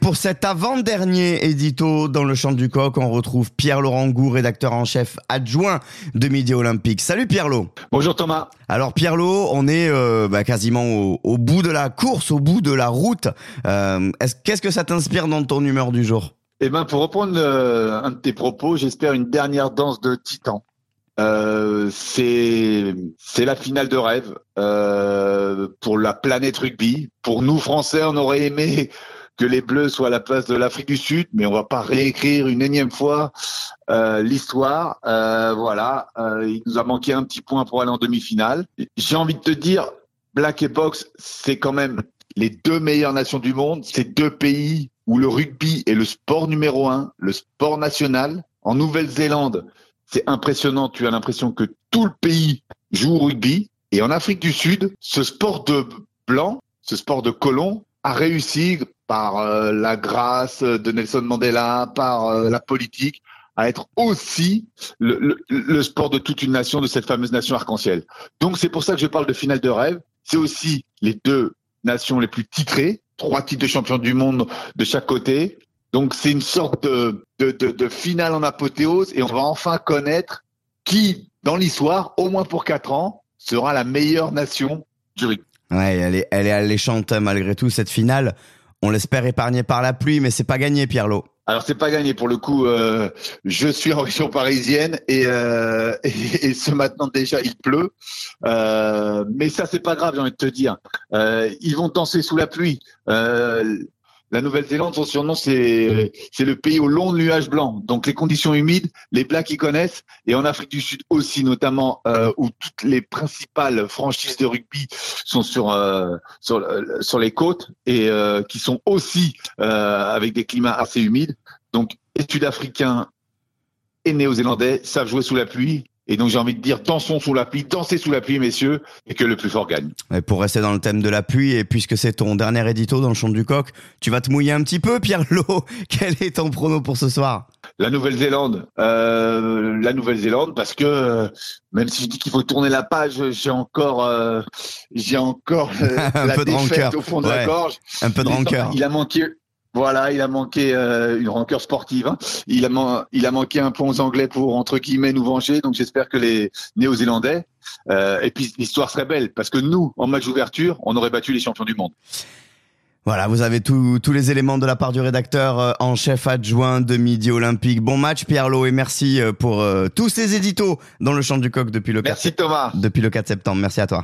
Pour cet avant-dernier édito dans le champ du coq, on retrouve Pierre-Laurent Gou, rédacteur en chef adjoint de Midi Olympique. Salut Pierre-Lo. Bonjour Thomas. Alors Pierre-Lo, on est euh, bah, quasiment au, bout de la course, au bout de la route. Euh, Qu'est-ce que ça t'inspire dans ton humeur du jour? Eh ben, pour reprendre euh, un de tes propos, j'espère une dernière danse de titan. C'est c'est la finale de rêve pour la planète rugby. Pour nous Français, on aurait aimé que les Bleus soient à la place de l'Afrique du Sud, mais on va pas réécrire une énième fois euh, l'histoire. Euh, voilà, euh, il nous a manqué un petit point pour aller en demi-finale. J'ai envie de te dire, Black et Box, c'est quand même les deux meilleures nations du monde. C'est deux pays où le rugby est le sport numéro un, le sport national. En Nouvelle-Zélande, c'est impressionnant. Tu as l'impression que tout le pays joue au rugby. Et en Afrique du Sud, ce sport de blanc, ce sport de colon, a réussi par euh, la grâce de Nelson Mandela, par euh, la politique, à être aussi le, sport de toute une nation, de cette fameuse nation arc-en-ciel. Donc c'est pour ça que je parle de finale de rêve. C'est aussi les deux nations les plus titrées, trois titres de champion du monde de chaque côté, donc c'est une sorte de, finale en apothéose et on va enfin connaître qui, dans l'histoire, au moins pour quatre ans, sera la meilleure nation du rugby. Ouais, elle est, elle est alléchante malgré tout cette finale. On l'espère épargnée par la pluie, mais c'est pas gagné, Pierre-Lot. Alors c'est pas gagné pour le coup. Euh, je suis en région parisienne et, euh, et, ce matin déjà il pleut, euh, mais ça c'est pas grave, j'ai envie de te dire. Ils vont danser sous la pluie. Euh, la Nouvelle-Zélande, son surnom, c'est c'est le pays aux longs nuages blancs. Donc les conditions humides, les Blacks y connaissent. Et en Afrique du Sud aussi, notamment, euh, où toutes les principales franchises de rugby sont sur euh, sur, euh, sur les côtes et euh, qui sont aussi avec des climats assez humides. Donc les Sud-Africains et Néo-Zélandais savent jouer sous la pluie et donc j'ai envie de dire dansons sous la pluie, dansez sous la pluie, messieurs, et que le plus fort gagne. Et pour rester dans le thème de la pluie, et puisque c'est ton dernier édito dans le champ du coq, tu vas te mouiller un petit peu, Pierre Lot. Quel est ton prono pour ce soir? La Nouvelle-Zélande. Euh, la Nouvelle-Zélande, parce que euh, même si je dis qu'il faut tourner la page, j'ai encore, euh, j'ai encore un la peu de rancœur au fond de la gorge. Un peu de rancœur. Il a manqué voilà, il a manqué euh, une rancœur sportive. Hein. Il, a il a manqué un pont aux Anglais pour, entre guillemets, nous venger. Donc j'espère que les Néo-Zélandais... Euh, et puis l'histoire serait belle, parce que nous, en match d'ouverture, on aurait battu les champions du monde. Voilà, vous avez tous les éléments de la part du rédacteur euh, en chef adjoint de Midi Olympique. Bon match Pierre Lo et merci pour tous ces éditos dans le champ du coq depuis le merci Thomas. depuis le 4 septembre. Merci à toi.